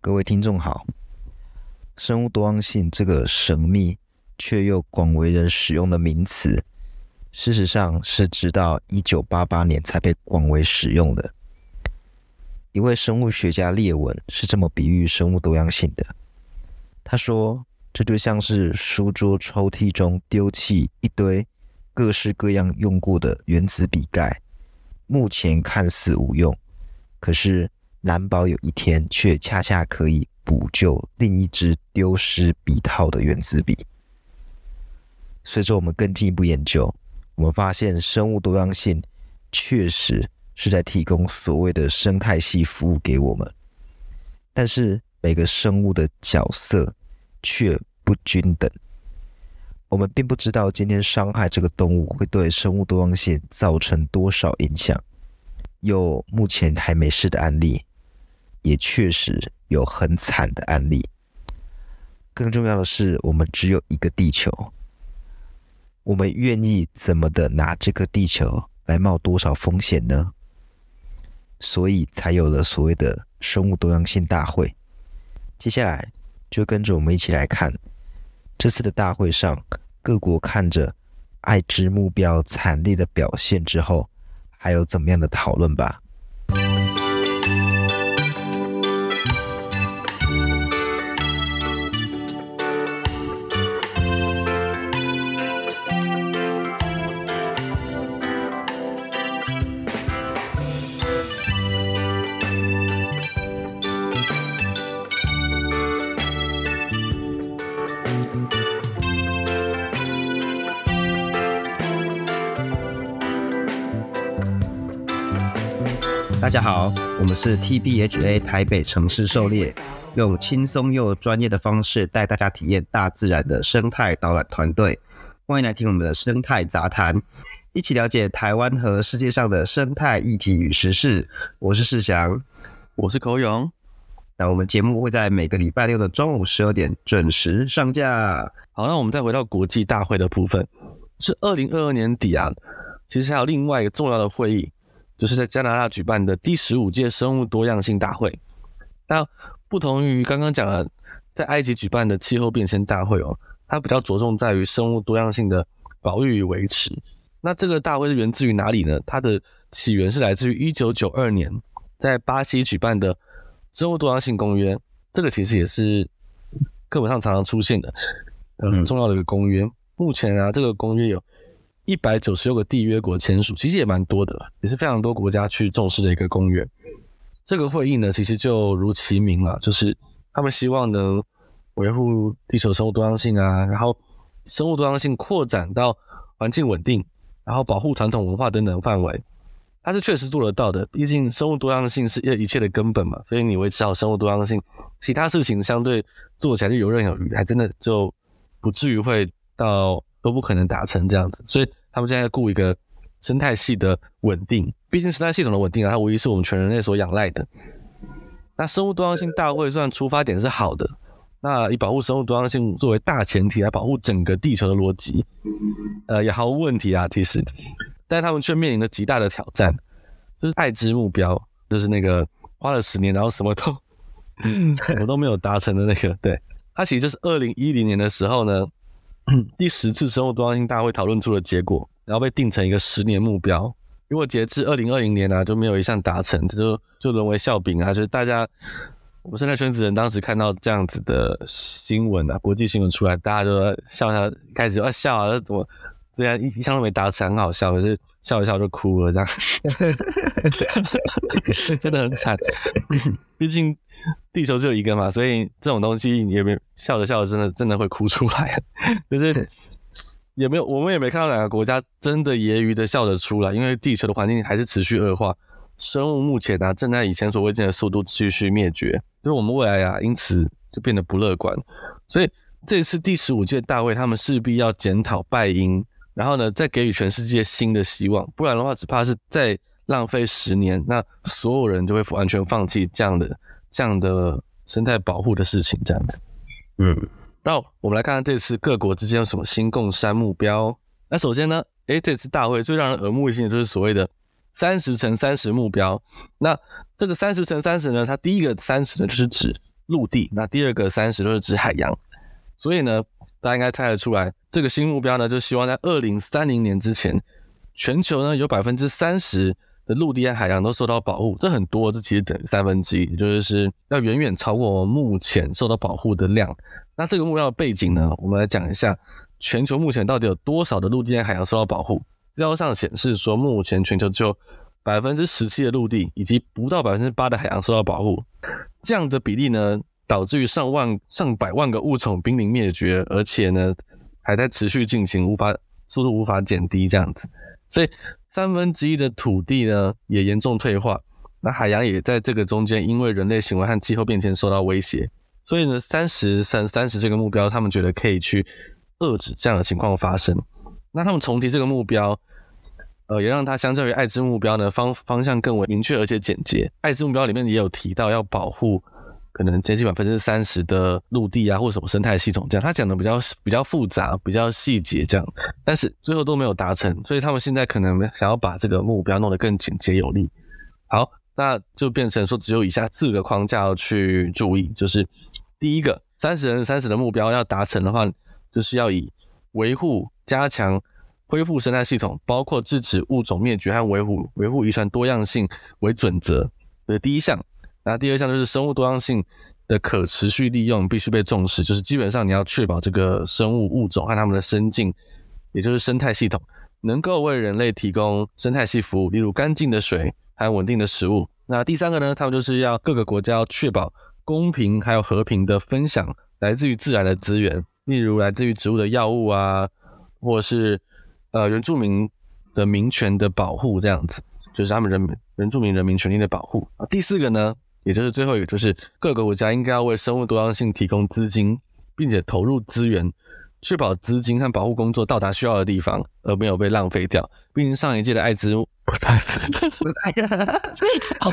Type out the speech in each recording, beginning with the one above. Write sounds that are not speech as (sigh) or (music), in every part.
各位听众好，生物多样性这个神秘却又广为人使用的名词，事实上是直到一九八八年才被广为使用的。一位生物学家列文是这么比喻生物多样性的，他说：“这就像是书桌抽屉中丢弃一堆各式各样用过的原子笔盖，目前看似无用，可是。”难保有一天，却恰恰可以补救另一支丢失笔套的原子笔。随着我们更进一步研究，我们发现生物多样性确实是在提供所谓的生态系服务给我们，但是每个生物的角色却不均等。我们并不知道今天伤害这个动物会对生物多样性造成多少影响，有目前还没试的案例。也确实有很惨的案例。更重要的是，我们只有一个地球，我们愿意怎么的拿这个地球来冒多少风险呢？所以才有了所谓的生物多样性大会。接下来就跟着我们一起来看这次的大会上，各国看着爱之目标惨烈的表现之后，还有怎么样的讨论吧。大家好，我们是 TBHA 台北城市狩猎，用轻松又专业的方式带大家体验大自然的生态导览团队。欢迎来听我们的生态杂谈，一起了解台湾和世界上的生态议题与时事。我是世祥，我是口勇。那我们节目会在每个礼拜六的中午十二点准时上架。好，那我们再回到国际大会的部分，是二零二二年底啊，其实还有另外一个重要的会议。就是在加拿大举办的第十五届生物多样性大会。那不同于刚刚讲的在埃及举办的气候变迁大会哦，它比较着重在于生物多样性的保育与维持。那这个大会是源自于哪里呢？它的起源是来自于一九九二年在巴西举办的生物多样性公约。这个其实也是课本上常常出现的，很重要的一个公约。目前啊，这个公约有。一百九十六个缔约国签署，其实也蛮多的，也是非常多国家去重视的一个公约。这个会议呢，其实就如其名了，就是他们希望能维护地球生物多样性啊，然后生物多样性扩展到环境稳定，然后保护传统文化等等范围。它是确实做得到的，毕竟生物多样性是一一切的根本嘛，所以你维持好生物多样性，其他事情相对做起来就游刃有余，还真的就不至于会到都不可能达成这样子，所以。他们现在在顾一个生态系的稳定，毕竟生态系统的稳定啊，它无疑是我们全人类所仰赖的。那生物多样性大会虽然出发点是好的，那以保护生物多样性作为大前提来保护整个地球的逻辑，呃，也毫无问题啊，其实。但他们却面临着极大的挑战，就是爱之目标，就是那个花了十年然后什么都 (laughs) 什么都没有达成的那个，对，它其实就是二零一零年的时候呢。(clears throat) 第十次生物多样性大会讨论出了结果，然后被定成一个十年目标。如果截至二零二零年呢、就没有一项达成，这就就沦为笑柄啊！就是大家，我们生态圈子人当时看到这样子的新闻啊，国际新闻出来，大家都在笑他，开始要笑啊，怎么虽然一一项都没达成，很好笑，可是笑一笑就哭了，这样，(laughs) 真的很惨。毕竟地球只有一个嘛，所以这种东西也没笑着笑着，真的真的会哭出来。(laughs) 就是也没有，我们也没看到哪个国家真的揶揄的笑着出来，因为地球的环境还是持续恶化，生物目前啊正在以前所未见的速度继续灭绝，就是我们未来啊因此就变得不乐观。所以这次第十五届大会，他们势必要检讨拜因，然后呢再给予全世界新的希望，不然的话只怕是再。浪费十年，那所有人就会完全放弃这样的这样的生态保护的事情，这样子。嗯，那我们来看看这次各国之间有什么新共山目标。那首先呢，诶，这次大会最让人耳目一新的就是所谓的三十乘三十目标。那这个三十乘三十呢，它第一个三十呢，就是指陆地，那第二个三十就是指海洋。所以呢，大家应该猜得出来，这个新目标呢，就希望在二零三零年之前，全球呢有百分之三十的陆地和海洋都受到保护。这很多，这其实等于三分之一，也就是要远远超过目前受到保护的量。那这个目标的背景呢，我们来讲一下，全球目前到底有多少的陆地和海洋受到保护？资料上显示说，目前全球只有百分之十七的陆地以及不到百分之八的海洋受到保护。这样的比例呢，导致于上万、上百万个物种濒临灭绝，而且呢，还在持续进行，无法速度无法减低这样子。所以三分之一的土地呢，也严重退化。那海洋也在这个中间，因为人类行为和气候变迁受到威胁。所以呢，三十三三十这个目标，他们觉得可以去遏制这样的情况发生。那他们重提这个目标。呃，也让它相较于爱知目标呢，方方向更为明确而且简洁。爱知目标里面也有提到要保护可能接近百分之三十的陆地啊，或什么生态系统这样。他讲的比较比较复杂，比较细节这样，但是最后都没有达成，所以他们现在可能想要把这个目标弄得更简洁有力。好，那就变成说只有以下四个框架要去注意，就是第一个，三十人三十的目标要达成的话，就是要以维护加强。恢复生态系统，包括制止物种灭绝和维护维护遗传多样性为准则的第一项。那第二项就是生物多样性的可持续利用必须被重视，就是基本上你要确保这个生物物种和它们的生境，也就是生态系统能够为人类提供生态系服务，例如干净的水还有稳定的食物。那第三个呢，他们就是要各个国家要确保公平还有和平的分享来自于自然的资源，例如来自于植物的药物啊，或是。呃，原住民的民权的保护，这样子就是他们人原住民人民权利的保护。第四个呢，也就是最后一个，就是各个国家应该要为生物多样性提供资金，并且投入资源，确保资金和保护工作到达需要的地方，而没有被浪费掉。毕竟上一届的艾滋不太是，不太好，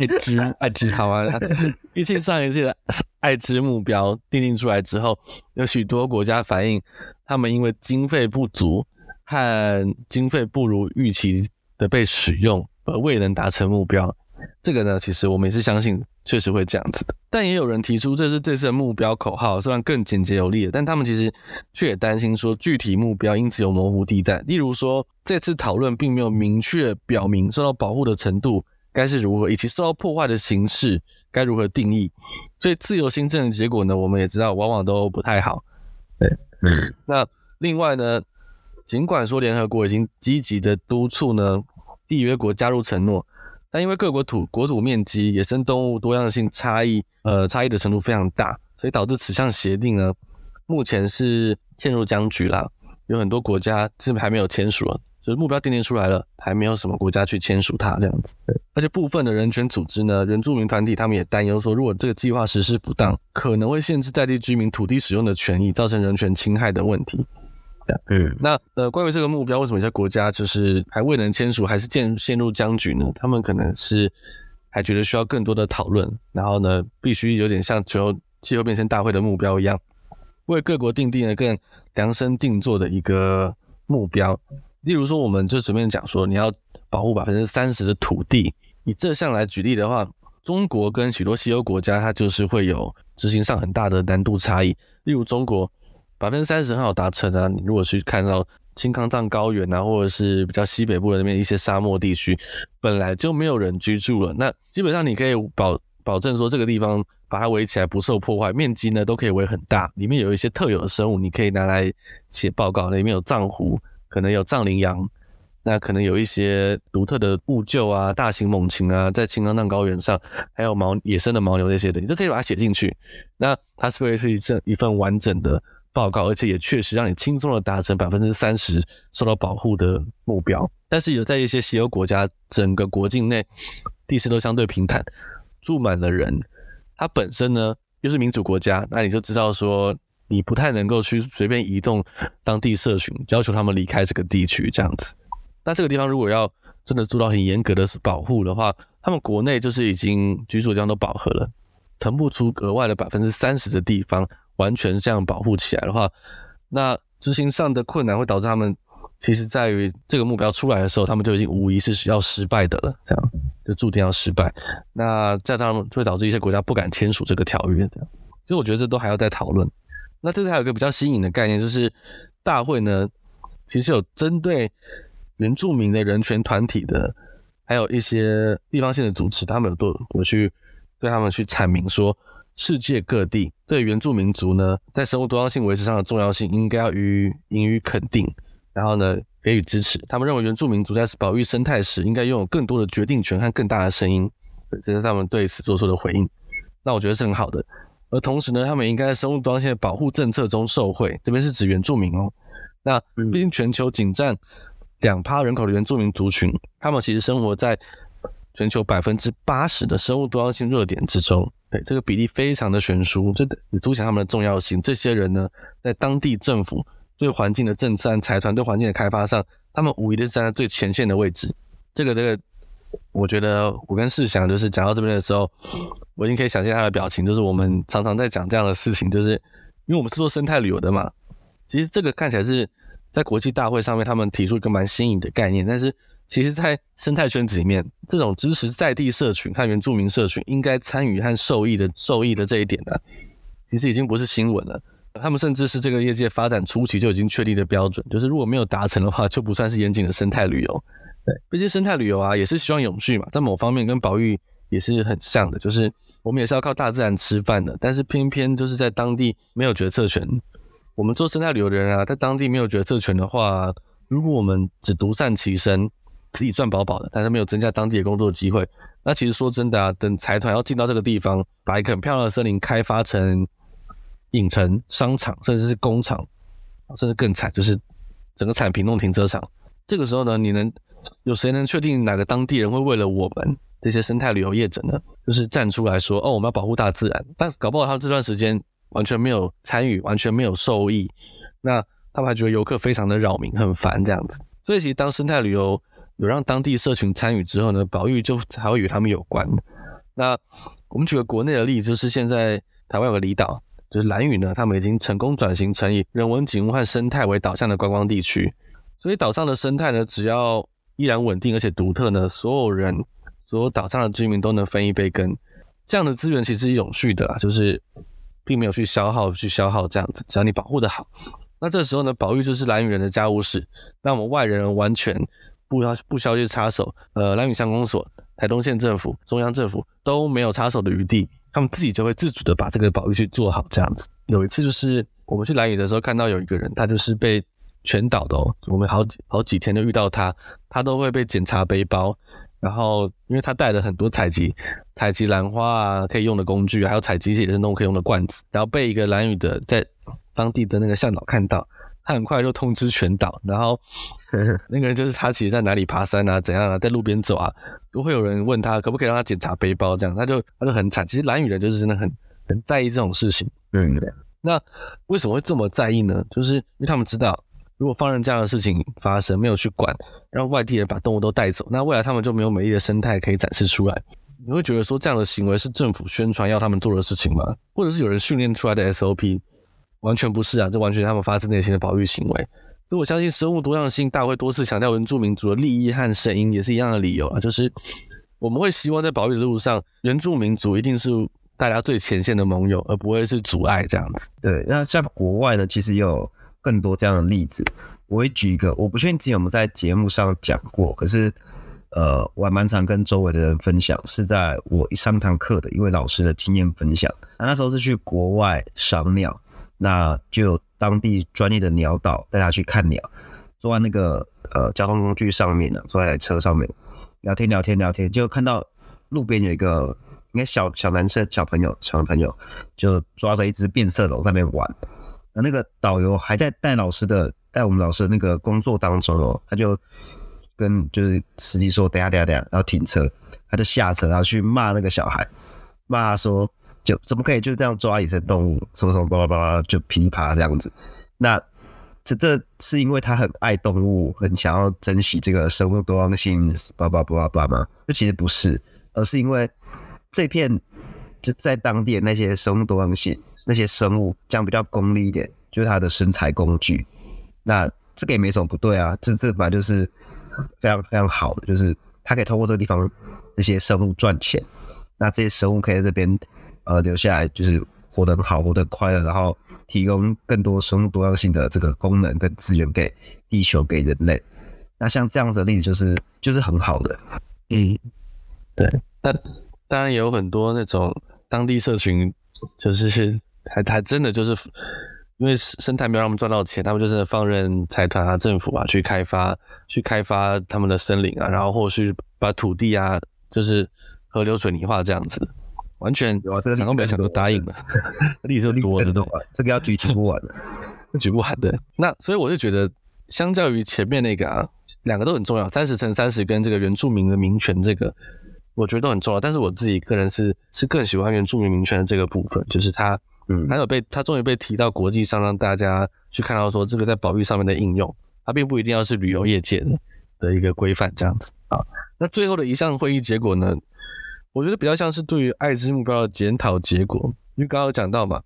爱知爱知好啊。(laughs) 毕竟上一届的艾滋目标定定出来之后，有许多国家反映。他们因为经费不足和经费不如预期的被使用，而未能达成目标。这个呢，其实我们也是相信，确实会这样子的。但也有人提出，这是这次的目标口号，虽然更简洁有力，但他们其实却也担心说，具体目标因此有模糊地带。例如说，这次讨论并没有明确表明受到保护的程度该是如何，以及受到破坏的形式该如何定义。所以自由新政的结果呢，我们也知道，往往都不太好。对。嗯，那另外呢，尽管说联合国已经积极的督促呢缔约国加入承诺，但因为各国土国土面积、野生动物多样性差异，呃，差异的程度非常大，所以导致此项协定呢，目前是陷入僵局啦。有很多国家是还没有签署了。就是目标定定出来了，还没有什么国家去签署它这样子。而且部分的人权组织呢，原住民团体他们也担忧说，如果这个计划实施不当，可能会限制在地居民土地使用的权益，造成人权侵害的问题。嗯，那呃，关于这个目标，为什么一些国家就是还未能签署，还是陷陷入僵局呢？他们可能是还觉得需要更多的讨论，然后呢，必须有点像全球气候变迁大会的目标一样，为各国定定了更量身定做的一个目标。例如说，我们就随便讲说，你要保护百分之三十的土地，以这项来举例的话，中国跟许多西欧国家，它就是会有执行上很大的难度差异。例如，中国百分之三十很好达成啊，你如果去看到青康藏高原啊，或者是比较西北部的那边一些沙漠地区，本来就没有人居住了，那基本上你可以保保证说，这个地方把它围起来不受破坏，面积呢都可以围很大，里面有一些特有的生物，你可以拿来写报告，里面有藏狐。可能有藏羚羊，那可能有一些独特的乌鷲啊、大型猛禽啊，在青康藏高原上，还有牦野生的牦牛那些的，你都可以把它写进去。那它是不是是一份一份完整的报告？而且也确实让你轻松的达成百分之三十受到保护的目标。但是有在一些西欧国家，整个国境内地势都相对平坦，住满了人，它本身呢又是民主国家，那你就知道说。你不太能够去随便移动当地社群，要求他们离开这个地区这样子。那这个地方如果要真的做到很严格的保护的话，他们国内就是已经居住的地方都饱和了，腾不出额外的百分之三十的地方完全这样保护起来的话，那执行上的困难会导致他们其实在于这个目标出来的时候，他们就已经无疑是要失败的了，这样就注定要失败。那这样当然会导致一些国家不敢签署这个条约，这样。所以我觉得这都还要再讨论。那这次还有一个比较新颖的概念，就是大会呢，其实有针对原住民的人权团体的，还有一些地方性的组织，他们有都有去对他们去阐明说，世界各地对原住民族呢，在生物多样性维持上的重要性，应该要予以予以肯定，然后呢，给予支持。他们认为原住民族在保育生态时，应该拥有更多的决定权和更大的声音。这是他们对此做出的回应。那我觉得是很好的。而同时呢，他们应该在生物多样性的保护政策中受惠。这边是指原住民哦。那毕竟全球仅占两趴人口的原住民族群，他们其实生活在全球百分之八十的生物多样性热点之中。对，这个比例非常的悬殊，这也凸显他们的重要性。这些人呢，在当地政府对环境的政策财团对环境的开发上，他们无疑的是站在最前线的位置。这个，这个，我觉得我跟世祥就是讲到这边的时候，我已经可以想象他的表情，就是我们常常在讲这样的事情，就是因为我们是做生态旅游的嘛。其实这个看起来是在国际大会上面他们提出一个蛮新颖的概念，但是。其实，在生态圈子里面，这种支持在地社群和原住民社群应该参与和受益的受益的这一点呢，其实已经不是新闻了。他们甚至是这个业界发展初期就已经确立的标准，就是如果没有达成的话，就不算是严谨的生态旅游。对，毕竟生态旅游啊，也是希望永续嘛，在某方面跟保育也是很像的，就是我们也是要靠大自然吃饭的，但是偏偏就是在当地没有决策权。我们做生态旅游的人啊，在当地没有决策权的话，如果我们只独善其身。自己赚饱饱的，但是没有增加当地的工作机会。那其实说真的啊，等财团要进到这个地方，把一个很漂亮的森林开发成影城、商场，甚至是工厂，甚至更惨，就是整个产品弄停车场。这个时候呢，你能有谁能确定哪个当地人会为了我们这些生态旅游业者呢，就是站出来说，哦，我们要保护大自然？但搞不好他这段时间完全没有参与，完全没有受益，那他们还觉得游客非常的扰民，很烦这样子。所以其实当生态旅游有让当地社群参与之后呢，保育就才会与他们有关。那我们举个国内的例子，就是现在台湾有个离岛，就是兰屿呢，他们已经成功转型成以人文景物和生态为导向的观光地区。所以岛上的生态呢，只要依然稳定而且独特呢，所有人，所有岛上的居民都能分一杯羹。这样的资源其实是永续的啦，就是并没有去消耗，去消耗这样子，只要你保护得好。那这时候呢，保育就是兰屿人的家务事，那我们外人完全。不要不需要去插手，呃，兰屿乡公所、台东县政府、中央政府都没有插手的余地，他们自己就会自主的把这个保育去做好。这样子，有一次就是我们去兰屿的时候，看到有一个人，他就是被全岛的哦，我们好几好几天都遇到他，他都会被检查背包，然后因为他带了很多采集采集兰花啊可以用的工具，还有采集也是弄可以用的罐子，然后被一个兰屿的在当地的那个向导看到。他很快就通知全岛，然后 (laughs) 那个人就是他，其实在哪里爬山啊，怎样啊，在路边走啊，都会有人问他可不可以让他检查背包，这样他就他就很惨。其实蓝雨人就是真的很很在意这种事情。嗯，那为什么会这么在意呢？就是因为他们知道，如果放任这样的事情发生，没有去管，让外地人把动物都带走，那未来他们就没有美丽的生态可以展示出来。你会觉得说这样的行为是政府宣传要他们做的事情吗？或者是有人训练出来的 SOP？完全不是啊，这完全他们发自内心的保育行为。所以我相信生物多样性大会多次强调原住民族的利益和声音，也是一样的理由啊，就是我们会希望在保育的路上，原住民族一定是大家最前线的盟友，而不会是阻碍这样子。对，那在国外呢，其实也有更多这样的例子。我会举一个，我不确定之前有没有在节目上讲过，可是呃，我还蛮常跟周围的人分享，是在我一上堂课的一位老师的经验分享。那那时候是去国外赏鸟。那就有当地专业的鸟导带他去看鸟，坐在那个呃交通工具上面呢，坐在车上面聊天聊天聊天，就看到路边有一个应该小小男生小朋友小朋友就抓着一只变色龙在那边玩，那那个导游还在带老师的带我们老师那个工作当中哦，他就跟就是司机说等下等下等下，然后停车，他就下车然后去骂那个小孩，骂他说。就怎么可以就这样抓野生动物？什么什么巴拉巴拉，就噼啪这样子。那这这是因为他很爱动物，很想要珍惜这个生物多样性，巴拉巴拉巴拉吗？就其实不是，而是因为这片就在当地的那些生物多样性，那些生物这样比较功利一点，就是它的生财工具。那这个也没什么不对啊，这这本来就是非常非常好的，就是它可以通过这个地方这些生物赚钱，那这些生物可以在这边呃留下来，就是活得很好，活得很快乐，然后提供更多生物多样性的这个功能跟资源给地球给人类。那像这样子的例子就是就是很好的，嗯，对。那当然也有很多那种当地社群，就是还还真的就是因为生态没有让他们赚到钱，他们就真的放任财团啊、政府啊去开发、去开发他们的森林啊，然后或是把土地啊，就是河流水泥化这样子，完全有啊，这个想都没想都答应了，(laughs) 例子就多了，这个要举举不完的，(laughs) 举不完的。那所以我就觉得，相较于前面那个啊。两个都很重要，三十乘三十跟这个原住民的民权，这个我觉得都很重要。但是我自己个人是是更喜欢原住民民权的这个部分，就是它，嗯，还有被它终于被提到国际上，让大家去看到说这个在保育上面的应用，它并不一定要是旅游业界的的一个规范这样子啊。那最后的一项会议结果呢，我觉得比较像是对于爱知目标的检讨结果，因为刚刚有讲到嘛，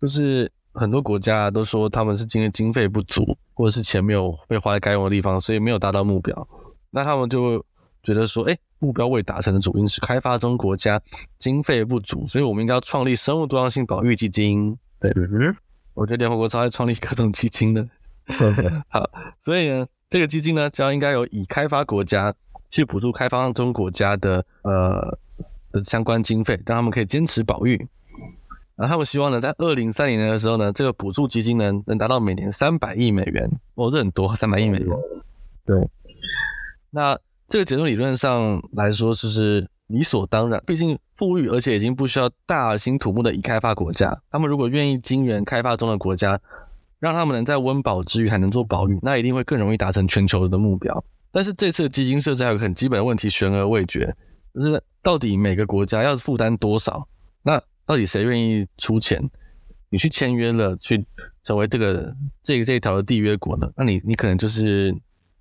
就是。很多国家都说他们是因为经费不足，或者是钱没有被花在该用的地方，所以没有达到目标。那他们就觉得说，哎，目标未达成的主因是开发中国家经费不足，所以我们应该要创立生物多样性保育基金。对，嗯，我觉得联合国超爱创立各种基金的。(laughs) 好，所以呢，这个基金呢，就要应该有以开发国家去补助开发中国家的呃的相关经费，让他们可以坚持保育。然后他们希望呢，在二零三零年的时候呢，这个补助基金呢能达到每年三百亿美元，哦，这很多，三百亿美元。对，那这个结论理论上来说就是理所当然，毕竟富裕而且已经不需要大兴土木的已开发国家，他们如果愿意金援开发中的国家，让他们能在温饱之余还能做保育，那一定会更容易达成全球的目标。但是这次基金设置还有个很基本的问题悬而未决，就是到底每个国家要负担多少？那到底谁愿意出钱？你去签约了，去成为这个这个这一条的缔约国呢？那你你可能就是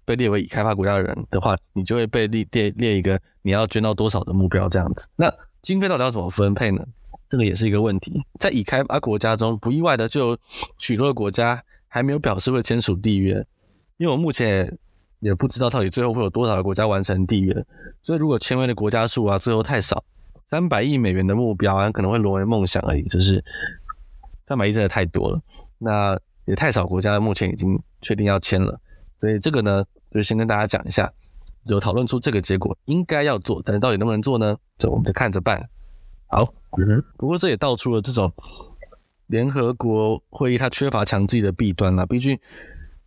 被列为已开发国家的人的话，你就会被列列列一个你要捐到多少的目标这样子。那经费到底要怎么分配呢？这个也是一个问题。在已开发国家中，不意外的就有许多的国家还没有表示会签署缔约，因为我目前也不知道到底最后会有多少个国家完成缔约。所以如果签约的国家数啊，最后太少。三百亿美元的目标啊，可能会沦为梦想而已。就是三百亿真的太多了，那也太少国家目前已经确定要签了，所以这个呢，就先跟大家讲一下，有讨论出这个结果应该要做，但是到底能不能做呢？这我们就看着办。好，嗯，不过这也道出了这种联合国会议它缺乏强制的弊端啦。毕竟，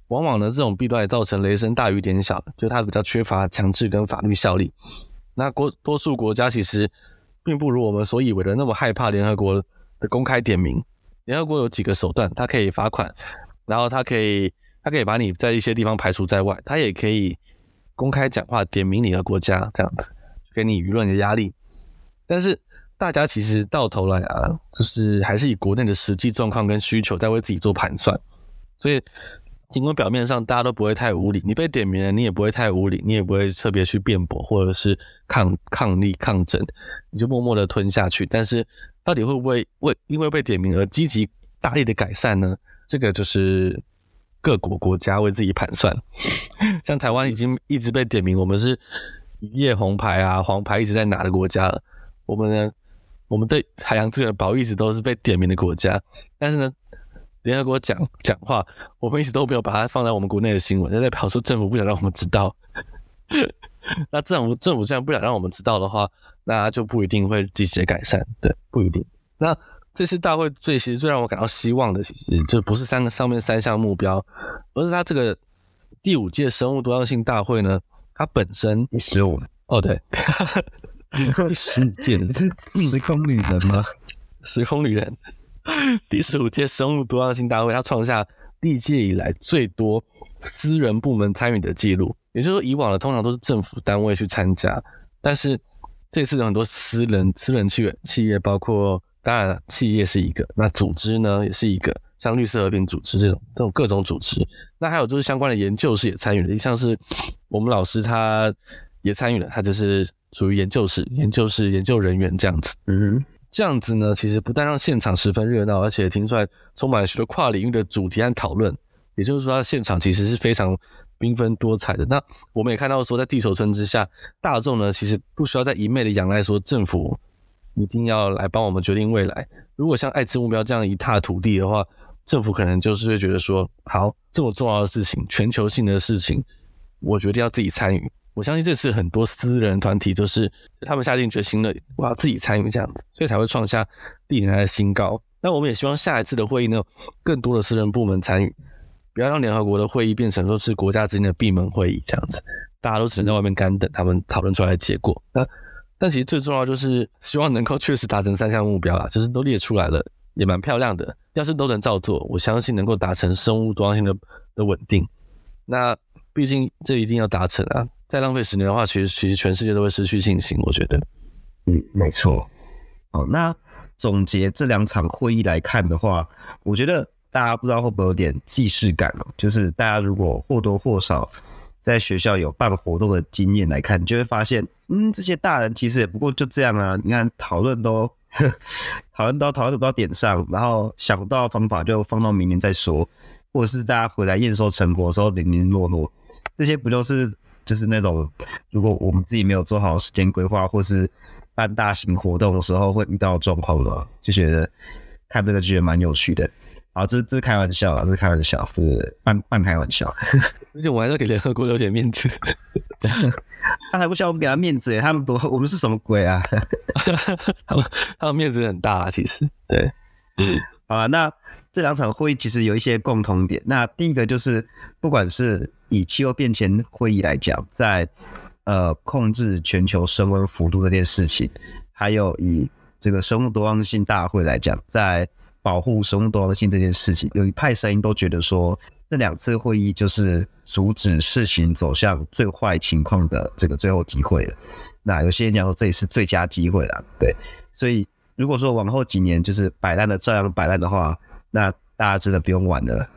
往往呢这种弊端也造成雷声大雨点小，就它比较缺乏强制跟法律效力。那国多数国家其实。并不如我们所以为的那么害怕联合国的公开点名。联合国有几个手段，它可以罚款，然后它可以，它可以把你在一些地方排除在外，它也可以公开讲话点名你的国家，这样子给你舆论的压力。但是大家其实到头来啊，就是还是以国内的实际状况跟需求在为自己做盘算，所以。尽管表面上大家都不会太无理，你被点名了，你也不会太无理，你也不会特别去辩驳或者是抗抗力抗争，你就默默的吞下去。但是到底会不会为因为被点名而积极大力的改善呢？这个就是各国国家为自己盘算。(laughs) 像台湾已经一直被点名，我们是渔业红牌啊、黄牌一直在拿的国家了。我们呢，我们对海洋资源保一直都是被点名的国家，但是呢。联合国讲讲话，我们一直都没有把它放在我们国内的新闻，就代表说政府不想让我们知道。(laughs) 那政府政府既然不想让我们知道的话，那就不一定会积极改善，对，不一定。那这次大会最其实最让我感到希望的，其实就不是三个上面三项目标，而是它这个第五届生物多样性大会呢，它本身十五哦，对 (laughs) (laughs) 第十五届时空旅人吗？时空旅人。(laughs) 第十五届生物多样性大会，它创下历届以来最多私人部门参与的记录。也就是说，以往的通常都是政府单位去参加，但是这次有很多私人、私人企业，企业包括当然企业是一个，那组织呢也是一个，像绿色和平组织这种这种各种组织。那还有就是相关的研究室也参与了，像是我们老师他也参与了，他就是属于研究室、研究室研究人员这样子。嗯。这样子呢，其实不但让现场十分热闹，而且听出来充满许多跨领域的主题和讨论。也就是说，它现场其实是非常缤纷多彩的。那我们也看到说，在地球村之下，大众呢其实不需要再一昧的仰赖说政府一定要来帮我们决定未来。如果像爱之目标这样一塌涂地的话，政府可能就是会觉得说，好，这么重要的事情，全球性的事情，我决定要自己参与。我相信这次很多私人团体都是他们下定决心了，我要自己参与这样子，所以才会创下历年来的新高。那我们也希望下一次的会议呢，更多的私人部门参与，不要让联合国的会议变成说是国家之间的闭门会议这样子，大家都只能在外面干等他们讨论出来的结果。那但其实最重要就是希望能够确实达成三项目标啦，就是都列出来了，也蛮漂亮的。要是都能照做，我相信能够达成生物多样性的的稳定。那毕竟这一定要达成啊。再浪费十年的话，其实其实全世界都会失去信心。我觉得，嗯，没错。好，那总结这两场会议来看的话，我觉得大家不知道会不会有点既视感哦。就是大家如果或多或少在学校有办活动的经验来看，你就会发现，嗯，这些大人其实也不过就这样啊。你看讨论都 (laughs) 讨论到讨论不到点上，然后想不到方法就放到明年再说，或者是大家回来验收成果的时候零零落落，这些不就是？就是那种，如果我们自己没有做好时间规划，或是办大型活动的时候会遇到状况的，就觉得看这个剧也蛮有趣的。好，这这是开玩笑啊，这是开玩笑，是半半开玩笑。(laughs) 而且我还是给联合国留点面子，(laughs) 他还不需要我们给他面子，他们多我们是什么鬼啊？(laughs) 他们他们面子很大啊，其实。对，嗯，好啊，那这两场会议其实有一些共同点。那第一个就是，不管是以气候变迁会议来讲，在呃控制全球升温幅度这件事情，还有以这个生物多样性大会来讲，在保护生物多样性这件事情，有一派声音都觉得说，这两次会议就是阻止事情走向最坏情况的这个最后机会了。那有些人讲说，这也是最佳机会了，对。所以如果说往后几年就是摆烂的照样摆烂的话，那大家真的不用玩了。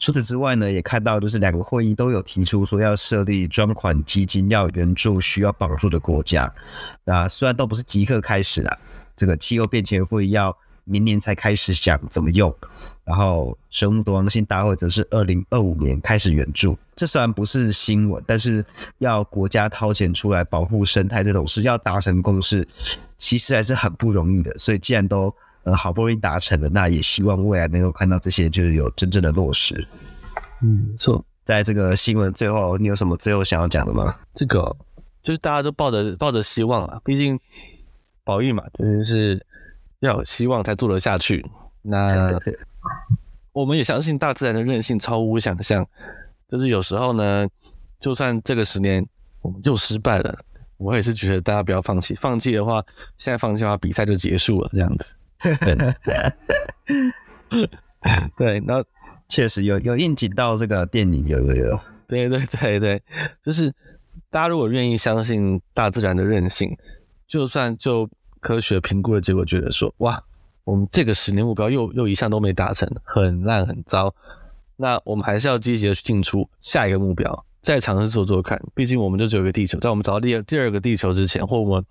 除此之外呢，也看到就是两个会议都有提出说要设立专款基金，要援助需要帮助的国家。那虽然都不是即刻开始啦，这个气候变迁会要明年才开始想怎么用，然后生物多样性大会则是二零二五年开始援助。这虽然不是新闻，但是要国家掏钱出来保护生态这种事，要达成共识，其实还是很不容易的。所以既然都呃，好不容易达成了，那也希望未来能够看到这些，就是有真正的落实。嗯，错。在这个新闻最后，你有什么最后想要讲的吗？这个就是大家都抱着抱着希望啊，毕竟保育嘛，真的是要有希望才做得下去。那 (laughs) 我们也相信大自然的韧性超乎想象，就是有时候呢，就算这个十年我们又失败了，我也是觉得大家不要放弃。放弃的话，现在放弃的话，比赛就结束了，这样子。(laughs) 对，那确实有有应景到这个电影，有有有，对对对。对，就是大家如果愿意相信大自然的韧性，就算就科学评估的结果觉得说，哇，我们这个十年目标又又一项都没达成，很烂很糟，那我们还是要积极的去进出下一个目标，再尝试做做看，毕竟我们就只有一个地球，在我们找到第二第二个地球之前，或我们。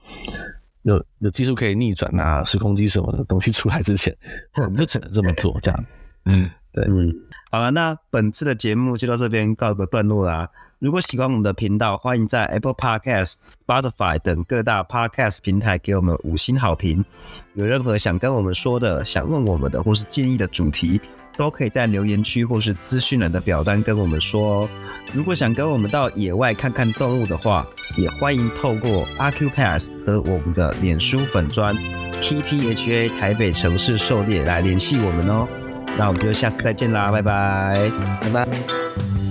有有技术可以逆转啊，时空机什么的东西出来之前，我们就只能这么做，这样。(laughs) 嗯，对，嗯，好了，那本次的节目就到这边告个段落啦。如果喜欢我们的频道，欢迎在 Apple Podcast、Spotify 等各大 Podcast 平台给我们五星好评。有任何想跟我们说的、想问我们的或是建议的主题，都可以在留言区或是资讯栏的表单跟我们说哦。如果想跟我们到野外看看动物的话，也欢迎透过 a Q Pass 和我们的脸书粉砖 TPHA 台北城市狩猎来联系我们哦。那我们就下次再见啦，拜拜，拜拜。